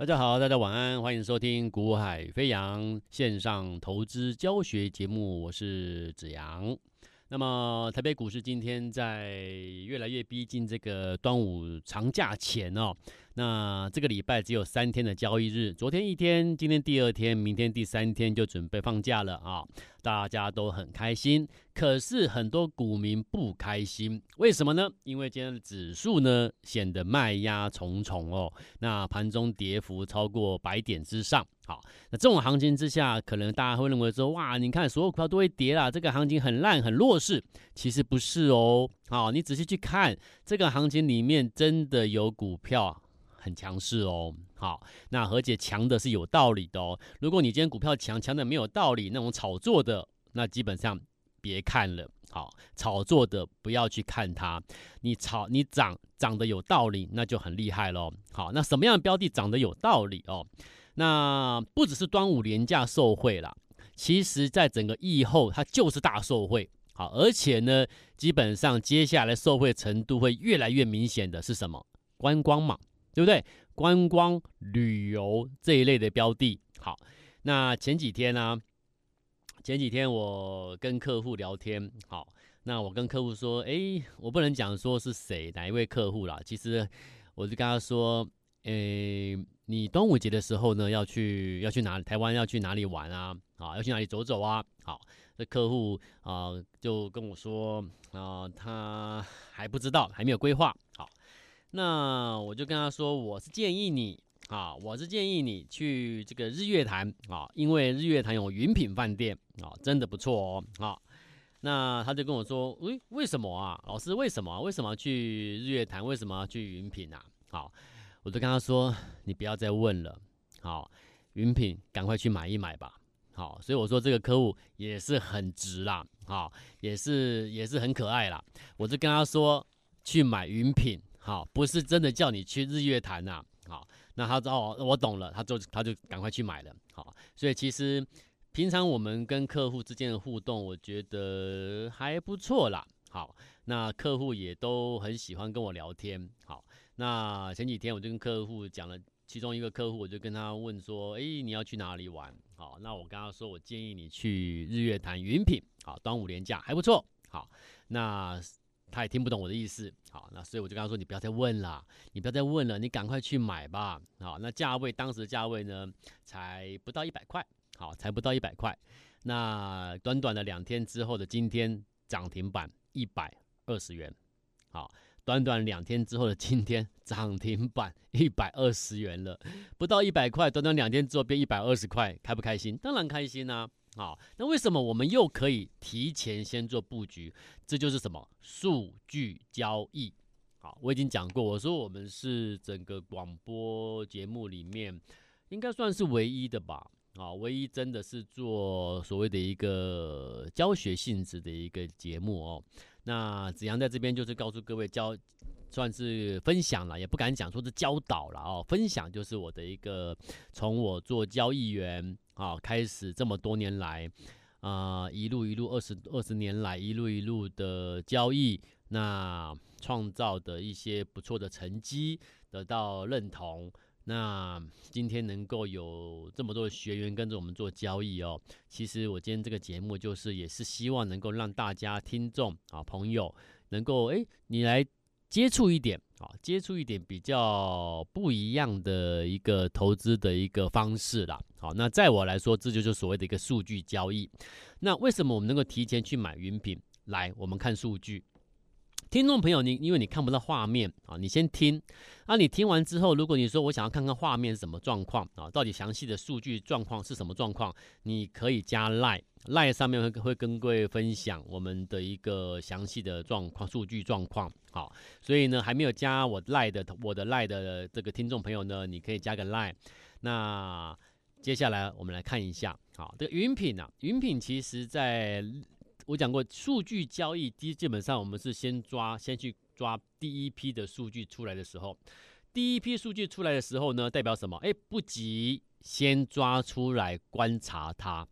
大家好，大家晚安，欢迎收听《股海飞扬》线上投资教学节目，我是子阳。那么，台北股市今天在越来越逼近这个端午长假前哦。那这个礼拜只有三天的交易日，昨天一天，今天第二天，明天第三天就准备放假了啊！大家都很开心，可是很多股民不开心，为什么呢？因为今天的指数呢显得卖压重重哦，那盘中跌幅超过百点之上。好，那这种行情之下，可能大家会认为说，哇，你看所有股票都会跌啦，这个行情很烂很弱势，其实不是哦。好，你仔细去看这个行情里面，真的有股票。很强势哦，好，那而且强的是有道理的哦。如果你今天股票强，强的没有道理，那种炒作的，那基本上别看了。好，炒作的不要去看它。你炒你涨涨的有道理，那就很厉害喽。好，那什么样的标的涨得有道理哦？那不只是端午廉价受惠啦，其实在整个疫后它就是大受惠。好，而且呢，基本上接下来受惠程度会越来越明显的是什么？观光嘛。对不对？观光旅游这一类的标的，好。那前几天呢、前几天我跟客户聊天，好。那我跟客户说，哎，我不能讲说是谁哪一位客户啦。其实我就跟他说，哎，你端午节的时候呢，要去要去哪？台湾要去哪里玩啊？啊，要去哪里走走啊？好，这客户啊就跟我说，啊，他还不知道，还没有规划，好。那我就跟他说，我是建议你啊，我是建议你去这个日月潭啊，因为日月潭有云品饭店啊，真的不错哦啊。那他就跟我说，喂，为什么啊？老师，为什么？为什么去日月潭？为什么要去云品啊？好，我就跟他说，你不要再问了，好，云品赶快去买一买吧。好，所以我说这个客户也是很值啦，好，也是也是很可爱啦。我就跟他说，去买云品。好，不是真的叫你去日月潭呐。好，那他哦，我懂了，他就他就赶快去买了。好，所以其实平常我们跟客户之间的互动，我觉得还不错啦。好，那客户也都很喜欢跟我聊天。好，那前几天我就跟客户讲了，其中一个客户我就跟他问说，哎，你要去哪里玩？好，那我跟他说，我建议你去日月潭云品。好，端午连假还不错。好，那。他也听不懂我的意思，好，那所以我就跟他说：“你不要再问了，你不要再问了，你赶快去买吧。”好，那价位当时的价位呢，才不到一百块，好，才不到一百块。那短短的两天之后的今天涨停板一百二十元，好，短短两天之后的今天涨停板一百二十元了，不到一百块，短短两天之后变一百二十块，开不开心？当然开心啊。好，那为什么我们又可以提前先做布局？这就是什么数据交易。好，我已经讲过，我说我们是整个广播节目里面应该算是唯一的吧。啊，唯一真的是做所谓的一个教学性质的一个节目哦。那子阳在这边就是告诉各位教，算是分享了，也不敢讲说是教导了哦。分享就是我的一个从我做交易员。啊，开始这么多年来，啊、一路一路二十二十年来，一路一路的交易，那创造的一些不错的成绩，得到认同。那今天能够有这么多的学员跟着我们做交易哦，其实我今天这个节目就是也是希望能够让大家听众啊朋友能够哎，你来。接触一点啊，接触一点比较不一样的一个投资的一个方式啦。好，那在我来说，这就是所谓的一个数据交易。那为什么我们能够提前去买云品？来，我们看数据。听众朋友，你因为你看不到画面啊，你先听。啊，你听完之后，如果你说我想要看看画面是什么状况啊，到底详细的数据状况是什么状况，你可以加 Line。Line 上面会会跟各位分享我们的一个详细的状况、数据状况。好，所以呢，还没有加我 Line 的我的 Line 的这个听众朋友呢，你可以加个 Line。那接下来我们来看一下，好，这个云品啊，云品其实在我讲过，数据交易基基本上我们是先抓，先去抓第一批的数据出来的时候，第一批数据出来的时候呢，代表什么？哎，不急，先抓出来观察它。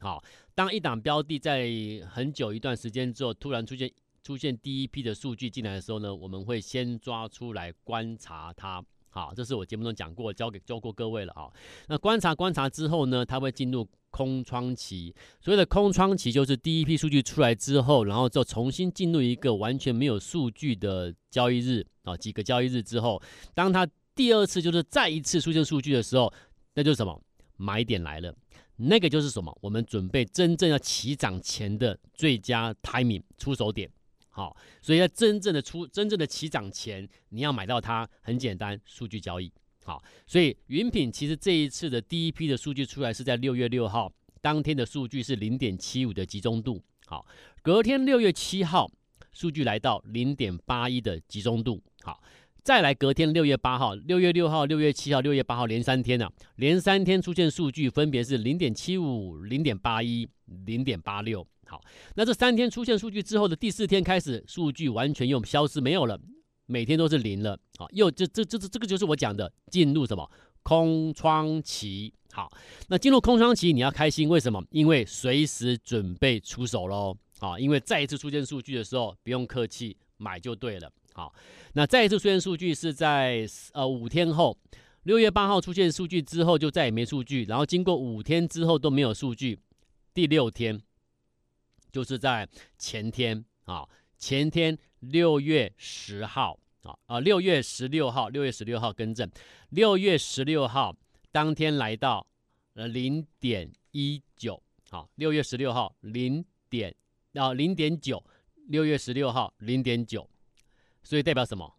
好，当一档标的在很久一段时间之后，突然出现出现第一批的数据进来的时候呢，我们会先抓出来观察它。好，这是我节目中讲过，教给教过各位了啊。那观察观察之后呢，它会进入空窗期。所谓的空窗期，就是第一批数据出来之后，然后就重新进入一个完全没有数据的交易日啊，几个交易日之后，当它第二次就是再一次出现数据的时候，那就是什么？买点来了。那个就是什么？我们准备真正要起涨前的最佳 timing 出手点。好，所以在真正的出真正的起涨前，你要买到它很简单，数据交易。好，所以云品其实这一次的第一批的数据出来是在六月六号当天的数据是零点七五的集中度。好，隔天六月七号数据来到零点八一的集中度。好，再来隔天六月八号、六月六号、六月七号、六月八号连三天呢、啊，连三天出现数据分别是零点七五、零点八一、零点八六。好，那这三天出现数据之后的第四天开始，数据完全又消失没有了，每天都是零了。啊，又这这这这这个就是我讲的进入什么空窗期。好，那进入空窗期你要开心，为什么？因为随时准备出手喽。啊，因为再一次出现数据的时候，不用客气，买就对了。好，那再一次出现数据是在呃五天后，六月八号出现数据之后就再也没数据，然后经过五天之后都没有数据，第六天。就是在前天啊，前天六月十号啊啊，六月十六号，六月十六号更正，六月十六号当天来到呃零点一九，好，六月十六号零点啊零点九，六月十六号零点九，所以代表什么？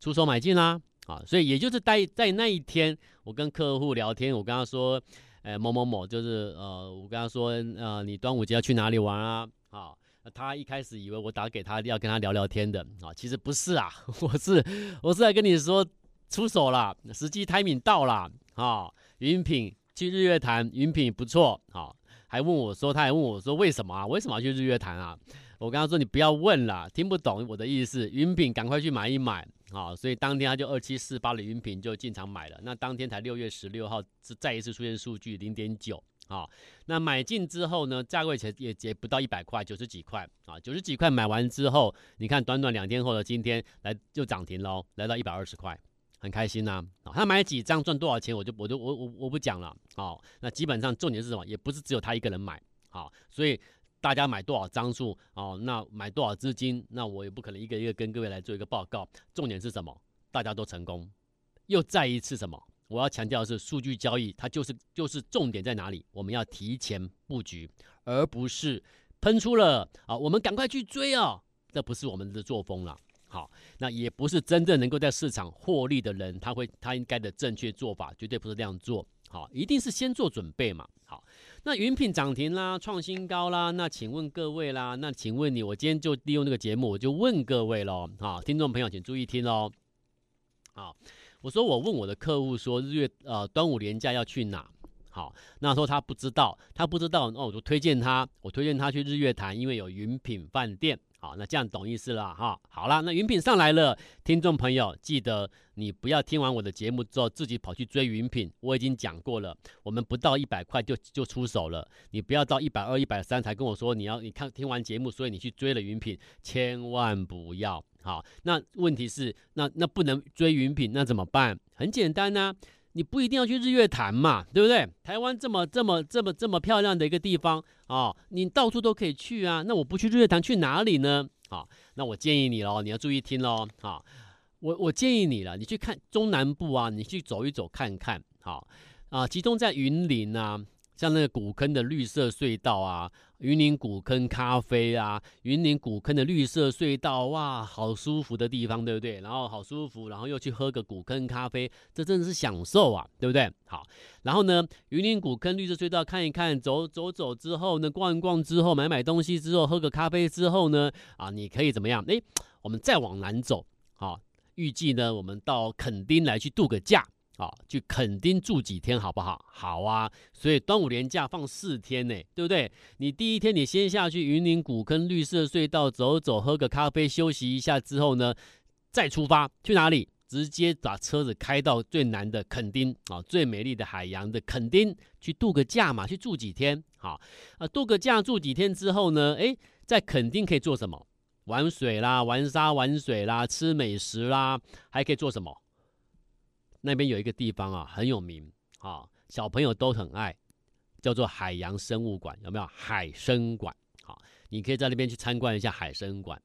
出手买进啦，啊，所以也就是在在那一天，我跟客户聊天，我跟他说。哎，某某某就是呃，我跟他说，呃，你端午节要去哪里玩啊？啊，他一开始以为我打给他要跟他聊聊天的啊，其实不是啊，我是我是来跟你说出手了，时机 timing 到了啊，云品去日月潭，云品不错啊，还问我说，他还问我说为什么啊？为什么要去日月潭啊？我跟他说你不要问了，听不懂我的意思，云品赶快去买一买。啊，所以当天他就二七四八的云品就进场买了。那当天才六月十六号是再一次出现数据零点九啊。那买进之后呢，价位才也也不到一百块，九十几块啊，九十几块买完之后，你看短短两天后的今天来就涨停喽，来到一百二十块，很开心呐。啊，他买几张赚多少钱，我就我就我我我不讲了。啊，那基本上重点是什么？也不是只有他一个人买啊，所以。大家买多少张数哦？那买多少资金？那我也不可能一个一个跟各位来做一个报告。重点是什么？大家都成功。又再一次什么？我要强调的是，数据交易它就是就是重点在哪里？我们要提前布局，而不是喷出了啊，我们赶快去追啊！这不是我们的作风了。好，那也不是真正能够在市场获利的人，他会他应该的正确做法，绝对不是这样做。好，一定是先做准备嘛。好。那云品涨停啦，创新高啦。那请问各位啦，那请问你，我今天就利用这个节目，我就问各位喽，啊，听众朋友请注意听喽。好，我说我问我的客户说，日月呃端午连假要去哪？好，那说他不知道，他不知道，那我就推荐他，我推荐他去日月潭，因为有云品饭店。好，那这样懂意思了哈。好了，那云品上来了，听众朋友记得你不要听完我的节目之后自己跑去追云品。我已经讲过了，我们不到一百块就就出手了，你不要到一百二、一百三才跟我说你要你看听完节目，所以你去追了云品，千万不要。好，那问题是那那不能追云品，那怎么办？很简单呐、你不一定要去日月潭嘛，对不对？台湾这么这么这么这么漂亮的一个地方啊、你到处都可以去啊。那我不去日月潭去哪里呢？啊、那我建议你喽，你要注意听喽。啊、我我建议你了，你去看中南部啊，你去走一走看看。好、哦、啊，集中在云林啊。像那个古坑的绿色隧道啊，云林古坑咖啡啊，云林古坑的绿色隧道，哇，好舒服的地方，对不对？然后好舒服，然后又去喝个古坑咖啡，这真的是享受啊，对不对？好，然后呢，云林古坑绿色隧道看一看，走走走之后呢，逛一逛之后，买买东西之后，喝个咖啡之后呢，啊，你可以怎么样？诶，我们再往南走，好，预计呢，我们到垦丁来去度个假。好，去垦丁住几天好不好？好啊，所以端午连假放四天呢，对不对？你第一天你先下去云林古坑绿色隧道走走，喝个咖啡休息一下之后呢，再出发去哪里？直接把车子开到最南的垦丁啊，最美丽的海洋的垦丁去度个假嘛，去住几天？好啊，度个假住几天之后呢？诶，在垦丁可以做什么？玩水啦，玩沙玩水啦，吃美食啦，还可以做什么？那边有一个地方啊，很有名啊，小朋友都很爱，叫做海洋生物馆，有没有？海参馆，好，你可以在那边去参观一下海参馆，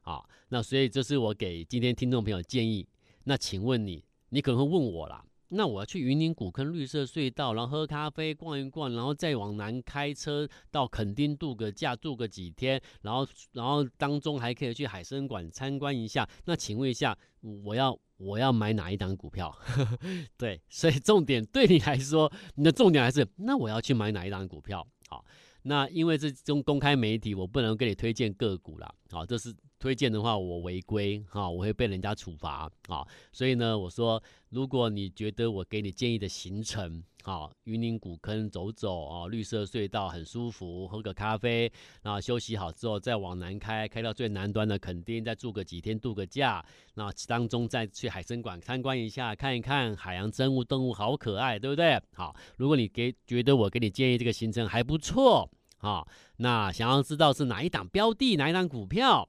好，那所以这是我给今天听众朋友建议。那请问你，你可能会问我啦。那我要去云林古坑绿色隧道，然后喝咖啡逛一逛，然后再往南开车到垦丁度个假，度个几天，然后然后当中还可以去海生馆参观一下。那请问一下，我要我要买哪一档股票？对，所以重点对你来说，你的重点还是那我要去买哪一档股票？好，那因为这中公开媒体，我不能给你推荐个股啦。好，这是。推荐的话，我违规哈，我会被人家处罚啊。所以呢，我说，如果你觉得我给你建议的行程，哈，云林古坑走走啊，绿色隧道很舒服，喝个咖啡，然后休息好之后再往南开，开到最南端的垦丁，再住个几天度个假，那当中再去海生馆参观一下，看一看海洋生物动物好可爱，对不对？好，如果你给觉得我给你建议这个行程还不错，啊，那想要知道是哪一档标的，哪一档股票？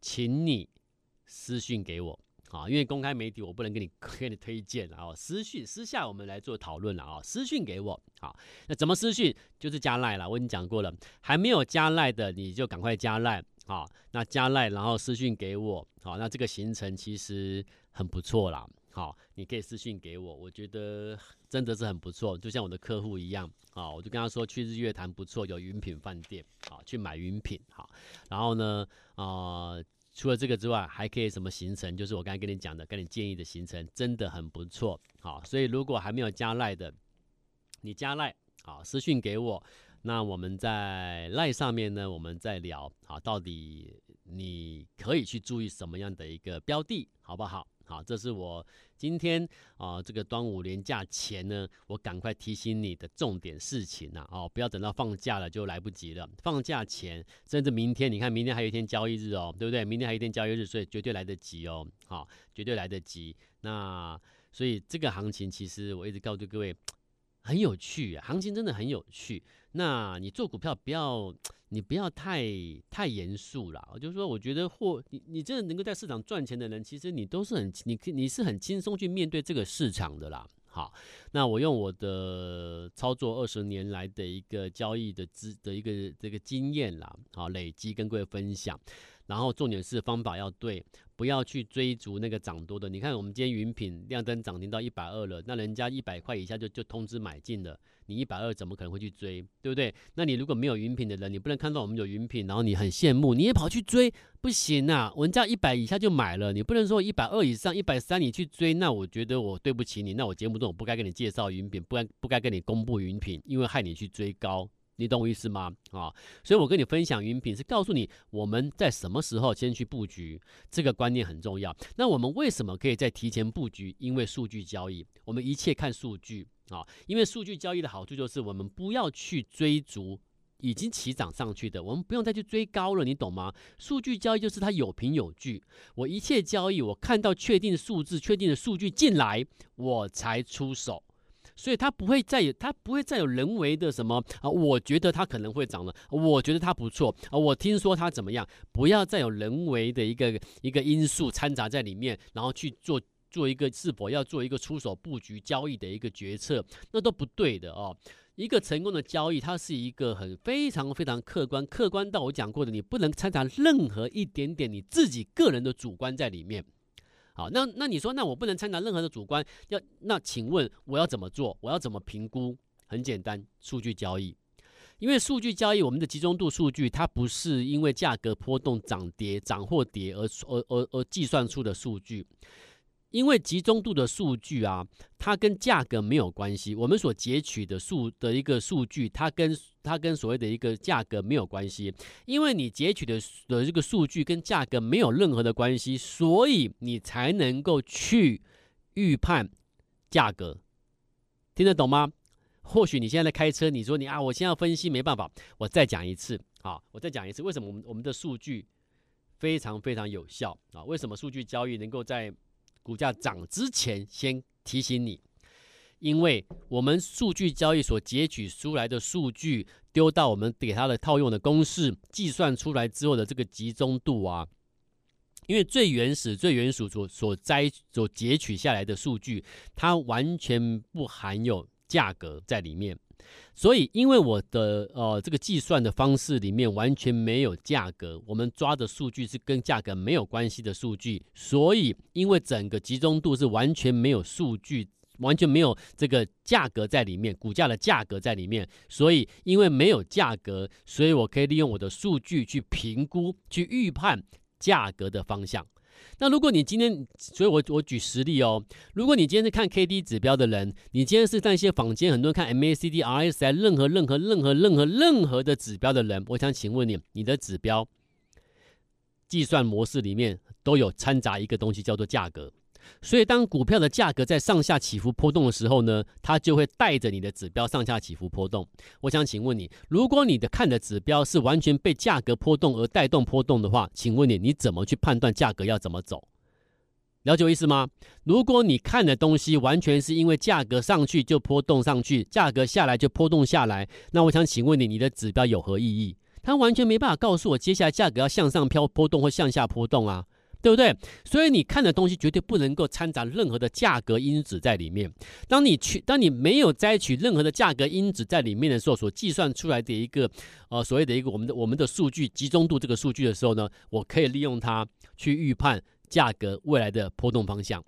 请你私讯给我啊，因为公开媒体我不能给你 给你推荐啊。私讯私下我们来做讨论了啊，私讯给我好，那怎么私讯？就是加赖了，我已经讲过了，还没有加赖的你就赶快加赖啊。那加赖然后私讯给我好，那这个行程其实很不错啦。好，你可以私信给我，我觉得真的是很不错，就像我的客户一样啊，我就跟他说去日月潭不错，有云品饭店，好，去买云品好，然后呢啊。除了这个之外，还可以什么行程？就是我刚才跟你讲的，跟你建议的行程，真的很不错。好，所以如果还没有加赖的，你加赖，好，私信给我。那我们在赖上面呢，我们再聊。好，到底你可以去注意什么样的一个标的，好不好？好，这是我今天啊、这个端午连假前呢，我赶快提醒你的重点事情呐、啊，哦，不要等到放假了就来不及了。放假前，甚至明天，你看明天还有一天交易日哦，对不对？明天还有一天交易日，所以绝对来得及哦，好，绝对来得及。那所以这个行情其实我一直告诉各位，很有趣，行情真的很有趣。那你做股票不要。你不要太太严肃了，就是说，我觉得或你你真的能够在市场赚钱的人，其实你都是很你你是很轻松去面对这个市场的啦。好，那我用我的操作二十年来的一个交易的资的一个这个经验啦，好累积跟各位分享。然后重点是方法要对，不要去追逐那个涨多的。你看我们今天云品亮灯涨停到一百二了，那人家一百块以下就就通知买进了。你一百二怎么可能会去追，对不对？那你如果没有云品的人，你不能看到我们有云品，然后你很羡慕，你也跑去追，不行啊！人家一百以下就买了，你不能说一百二以上、一百三你去追，那我觉得我对不起你，那我节目中我不该跟你介绍云品，不该不该跟你公布云品，因为害你去追高，你懂我意思吗？啊，所以我跟你分享云品是告诉你我们在什么时候先去布局，这个观念很重要。那我们为什么可以在提前布局？因为数据交易，我们一切看数据。啊，因为数据交易的好处就是我们不要去追逐已经起涨上去的，我们不用再去追高了，你懂吗？数据交易就是它有凭有据，我一切交易我看到确定的数字、确定的数据进来，我才出手，所以它不会再有，它不会再有人为的什么啊？我觉得它可能会涨了，我觉得它不错啊，我听说它怎么样？不要再有人为的一个一个因素掺杂在里面，然后去做。做一个是否要做一个出手布局交易的一个决策，那都不对的哦。一个成功的交易，它是一个很非常非常客观，客观到我讲过的，你不能掺杂任何一点点你自己个人的主观在里面。好，那那你说，那我不能掺杂任何的主观，要那请问我要怎么做？我要怎么评估？很简单，数据交易。因为数据交易，我们的集中度数据，它不是因为价格波动涨跌涨或跌而而而而计算出的数据。因为集中度的数据啊，它跟价格没有关系。我们所截取的数的一个数据，它跟它跟所谓的一个价格没有关系。因为你截取的的这个数据跟价格没有任何的关系，所以你才能够去预判价格。听得懂吗？或许你现在在开车，你说你啊，我现在要分析没办法。我再讲一次，好，我再讲一次，为什么我们我们的数据非常非常有效啊？为什么数据交易能够在股价涨之前，先提醒你，因为我们数据交易所截取出来的数据，丢到我们给它的套用的公式，计算出来之后的这个集中度啊，因为最原始、最原始所所摘、所截取下来的数据，它完全不含有价格在里面。所以，因为我的呃这个计算的方式里面完全没有价格，我们抓的数据是跟价格没有关系的数据，所以因为整个集中度是完全没有数据，完全没有这个价格在里面，股价的价格在里面，所以因为没有价格，所以我可以利用我的数据去评估、去预判价格的方向。那如果你今天，所以我我举实例哦。如果你今天是看 K D 指标的人，你今天是在一些坊间很多人看 M A C D R S I 任何任何任何任何任何的指标的人，我想请问你，你的指标计算模式里面都有掺杂一个东西叫做价格。所以，当股票的价格在上下起伏波动的时候呢，它就会带着你的指标上下起伏波动。我想请问你，如果你的看的指标是完全被价格波动而带动波动的话，请问你，你怎么去判断价格要怎么走？了解我意思吗？如果你看的东西完全是因为价格上去就波动上去，价格下来就波动下来，那我想请问你，你的指标有何意义？它完全没办法告诉我接下来价格要向上飘波动或向下波动啊。对不对？所以你看的东西绝对不能够掺杂任何的价格因子在里面。当你去，当你没有摘取任何的价格因子在里面的时候，所计算出来的一个呃所谓的一个我们的我们的数据集中度这个数据的时候呢，我可以利用它去预判价格未来的波动方向。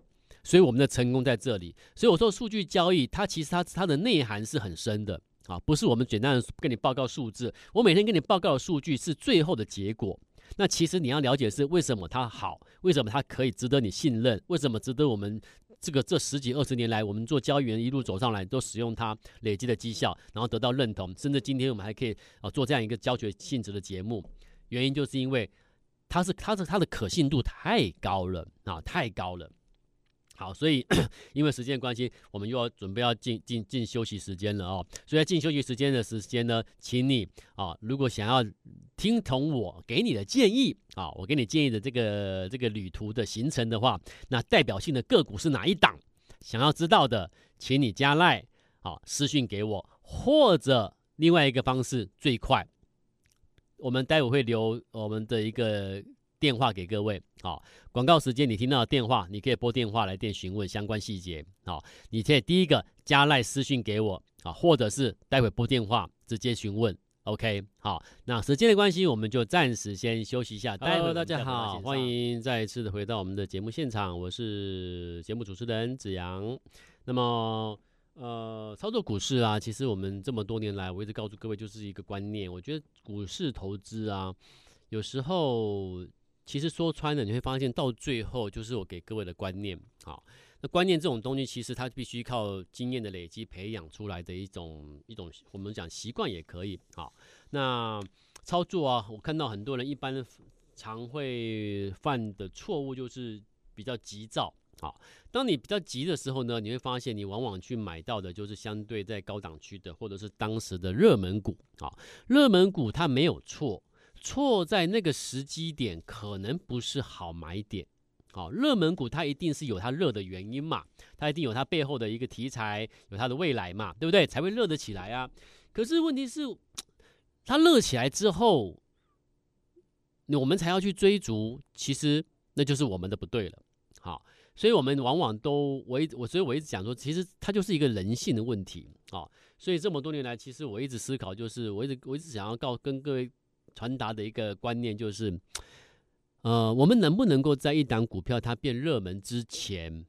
所以我们的成功在这里。所以我说数据交易它其实它它的内涵是很深的啊，不是我们简单的跟你报告数字。我每天跟你报告的数据是最后的结果。那其实你要了解是为什么它好，为什么它可以值得你信任，为什么值得我们这个这十几二十年来我们做交易员一路走上来都使用它累积的绩效，然后得到认同，甚至今天我们还可以啊做这样一个教学性质的节目，原因就是因为它是它是它的可信度太高了啊，太高了。好，所以 因为时间关系，我们又要准备要进进进休息时间了哦。所以在进休息时间的时间呢，请你啊，如果想要听从我给你的建议啊，我给你建议的这个这个旅途的行程的话，那代表性的个股是哪一档？想要知道的，请你加赖啊私讯给我，或者另外一个方式最快，我们待会会留我们的一个。电话给各位，好，广告时间你听到的电话，你可以拨电话来电询问相关细节，好，你可以第一个加赖私讯给我，啊，或者是待会拨电话直接询问，OK，好，那时间的关系，我们就暂时先休息一下。大家好，欢迎再一次的回到我们的节目现场，我是节目主持人子阳。那么，呃，操作股市啊，其实我们这么多年来，我一直告诉各位就是一个观念，我觉得股市投资啊，有时候。其实说穿了，你会发现到最后就是我给各位的观念。好，那观念这种东西，其实它必须靠经验的累积培养出来的一种一种，我们讲习惯也可以。好，那操作啊，我看到很多人一般常会犯的错误就是比较急躁。好，当你比较急的时候呢，你会发现你往往去买到的就是相对在高档区的，或者是当时的热门股。好，热门股它没有错。错在那个时机点，可能不是好买点。好，热门股它一定是有它热的原因嘛，它一定有它背后的一个题材，有它的未来嘛，对不对？才会热得起来啊。可是问题是，它热起来之后，我们才要去追逐，其实那就是我们的不对了。好，所以我们往往都我一我所以我一直讲说，其实它就是一个人性的问题。好，所以这么多年来，其实我一直思考，就是我一直我一直想要告跟各位。传达的一个观念就是，呃，我们能不能够在一档股票它变热门之前，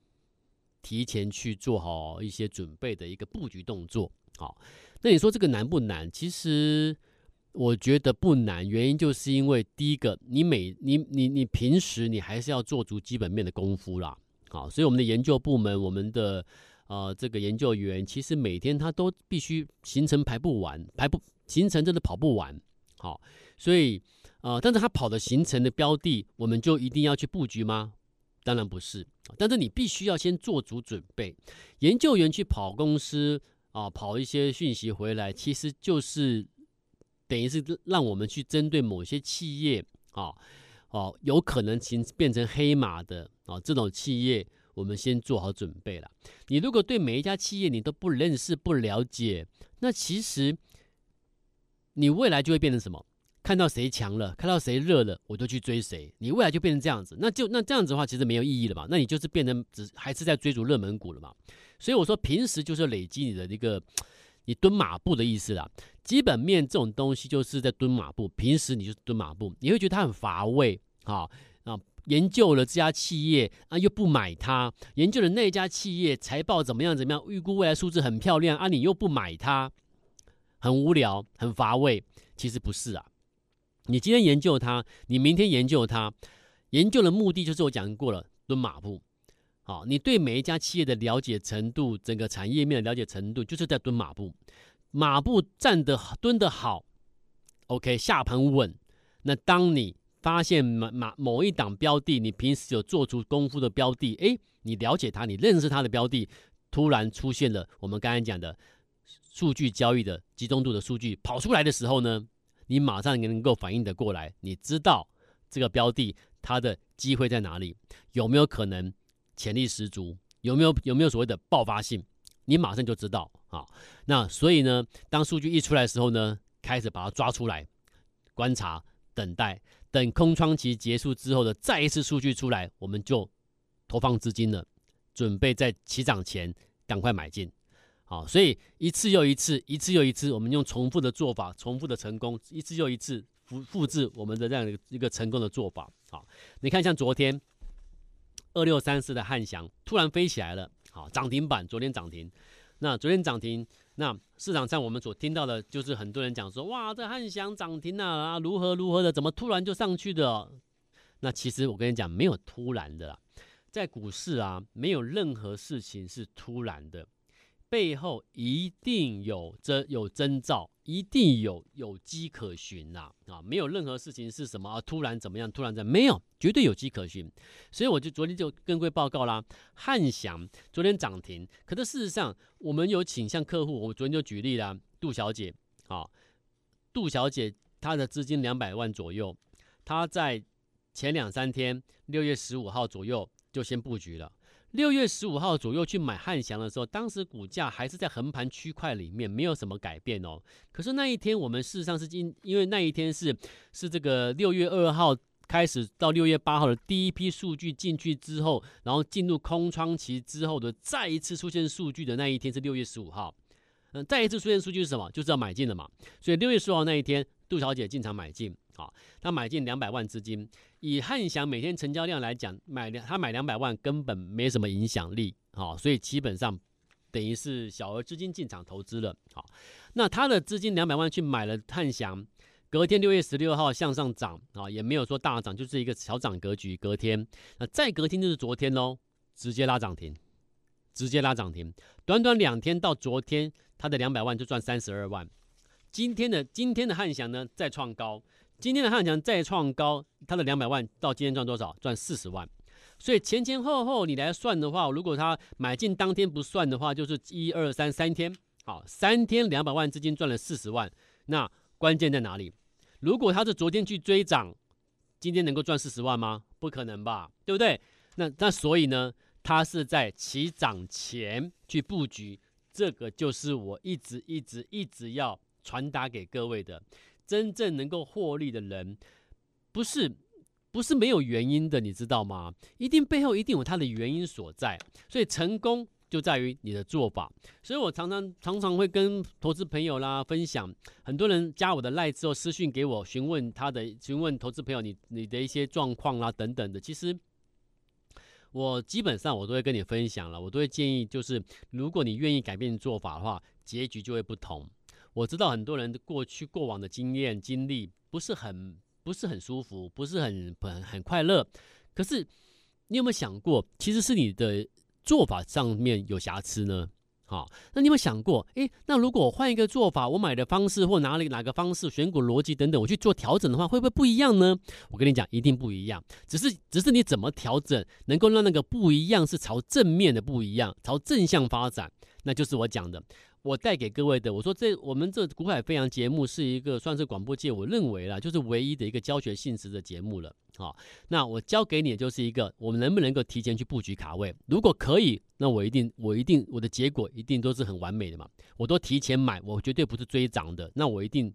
提前去做好一些准备的一个布局动作？好，那你说这个难不难？其实我觉得不难，原因就是因为第一个，你每你你你平时你还是要做足基本面的功夫啦。好，所以我们的研究部门，我们的呃这个研究员，其实每天他都必须行程排不完，排不行程真的跑不完。好。所以，呃，但是他跑的行程的标的，我们就一定要去布局吗？当然不是。但是你必须要先做足准备。研究员去跑公司啊、跑一些讯息回来，其实就是等于是让我们去针对某些企业啊，哦、有可能形变成黑马的啊、这种企业，我们先做好准备了。你如果对每一家企业你都不认识、不了解，那其实你未来就会变成什么？看到谁强了，看到谁热了，我就去追谁。你未来就变成这样子，那就那这样子的话，其实没有意义了嘛。那你就是变成只还是在追逐热门股了嘛。所以我说，平时就是累积你的一个你蹲马步的意思啦。基本面这种东西就是在蹲马步，平时你就蹲马步，你会觉得它很乏味啊啊！研究了这家企业啊，又不买它；研究了那家企业财报怎么样怎么样，预估未来数字很漂亮啊，你又不买它，很无聊，很乏味。其实不是啊，你今天研究它，你明天研究它，研究的目的就是我讲过了，蹲马步。好，你对每一家企业的了解程度，整个产业面的了解程度，就是在蹲马步。马步站得蹲得好，OK，下盘稳。那当你发现马马某一档标的，你平时有做出功夫的标的，诶，你了解它，你认识它的标的，突然出现了我们刚才讲的。数据交易的集中度的数据跑出来的时候呢，你马上能够反应得过来，你知道这个标的它的机会在哪里，有没有可能潜力十足，有没有有没有所谓的爆发性，你马上就知道啊。那所以呢，当数据一出来的时候呢，开始把它抓出来，观察、等待，等空窗期结束之后的再一次数据出来，我们就投放资金了，准备在起涨前赶快买进。好，所以一次又一次，一次又一次，我们用重复的做法，重复的成功，一次又一次复复制我们的这样的一个成功的做法。好，你看像昨天二六三四的汉翔突然飞起来了，好，涨停板，昨天涨停。那昨天涨停，那市场上我们所听到的就是很多人讲说，哇，这汉翔涨停了啊，如何如何的，怎么突然就上去的？那其实我跟你讲，没有突然的啦，在股市啊，没有任何事情是突然的。背后一定有征有征兆，一定有有迹可循呐啊，没有任何事情是什么啊，突然怎么样，突然怎么，没有，绝对有迹可循。所以我就昨天就跟各位报告啦，汉翔昨天涨停，可是事实上我们有倾向客户，我昨天就举例啦，杜小姐啊，杜小姐她的资金两百万左右，她在前两三天六月十五号左右就先布局了。六月十五号左右去买汉翔的时候，当时股价还是在横盘区块里面，没有什么改变哦。可是那一天我们事实上是因因为那一天是是这个六月二号开始到六月八号的第一批数据进去之后，然后进入空窗期之后的再一次出现数据的那一天是六月十五号。嗯，再一次出现数据是什么？就是要买进了嘛。所以六月十五号那一天，杜小姐进场买进。好，他买进两百万资金，以汉翔每天成交量来讲，买两他买两百万根本没什么影响力，好，所以基本上等于是小额资金进场投资了，好，那他的资金两百万去买了汉翔，隔天六月十六号向上涨，啊，也没有说大涨，就是一个小涨格局，隔天，那再隔天就是昨天喽，直接拉涨停，直接拉涨停，短短两天到昨天，他的两百万就赚三十二万，今天的今天的汉翔呢再创高。今天的汉强再创高，他的两百万到今天赚多少？赚四十万。所以前前后后你来算的话，如果他买进当天不算的话，就是一二三三天，好，三天两百万资金赚了四十万。那关键在哪里？如果他是昨天去追涨，今天能够赚四十万吗？不可能吧，对不对？那那所以呢，他是在起涨前去布局，这个就是我一直一直一直要传达给各位的。真正能够获利的人，不是不是没有原因的，你知道吗？一定背后一定有他的原因所在。所以成功就在于你的做法。所以我常常常常会跟投资朋友啦分享，很多人加我的赖之后私讯给我询问他的询问投资朋友你你的一些状况啦等等的。其实我基本上我都会跟你分享了，我都会建议就是如果你愿意改变做法的话，结局就会不同。我知道很多人的过去过往的经验经历不是很不是很舒服，不是很很很快乐。可是你有没有想过，其实是你的做法上面有瑕疵呢？好，那你有没有想过，诶，那如果我换一个做法，我买的方式或哪里哪个方式选股逻辑等等，我去做调整的话，会不会不一样呢？我跟你讲，一定不一样。只是只是你怎么调整，能够让那个不一样是朝正面的不一样，朝正向发展，那就是我讲的。我带给各位的，我说这我们这股海飞扬节目是一个算是广播界，我认为啦，就是唯一的一个教学性质的节目了。好，那我教给你的就是一个，我们能不能够提前去布局卡位？如果可以，那我一定，我一定，我的结果一定都是很完美的嘛。我都提前买，我绝对不是追涨的，那我一定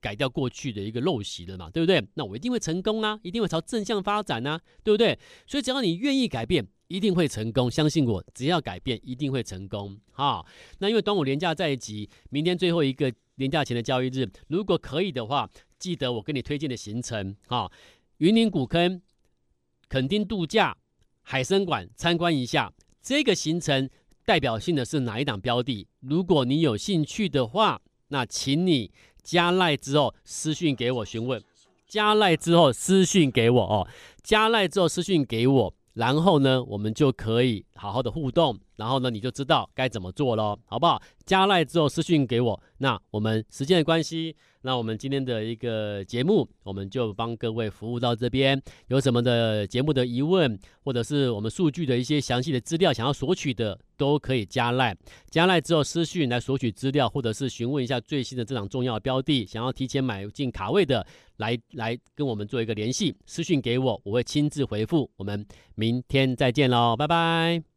改掉过去的一个陋习了嘛，对不对？那我一定会成功啊，一定会朝正向发展啊，对不对？所以只要你愿意改变，一定会成功。相信我，只要改变，一定会成功。哈，那因为端午连假在即，明天最后一个连假前的交易日，如果可以的话，记得我给你推荐的行程哈，云林古坑、垦丁度假、海生馆参观一下。这个行程代表性的是哪一档标的？如果你有兴趣的话，那请你加赖之后私讯给我询问。加赖之后私讯给我哦，加赖之后私讯给我，然后呢，我们就可以好好的互动。然后呢，你就知道该怎么做了，好不好？加赖之后私讯给我。那我们时间的关系。那我们今天的一个节目，我们就帮各位服务到这边。有什么的节目的疑问，或者是我们数据的一些详细的资料想要索取的，都可以加赖。加赖之后私讯来索取资料，或者是询问一下最新的这场重要的标的，想要提前买进卡位的，来来跟我们做一个联系，私讯给我，我会亲自回复。我们明天再见喽，拜拜。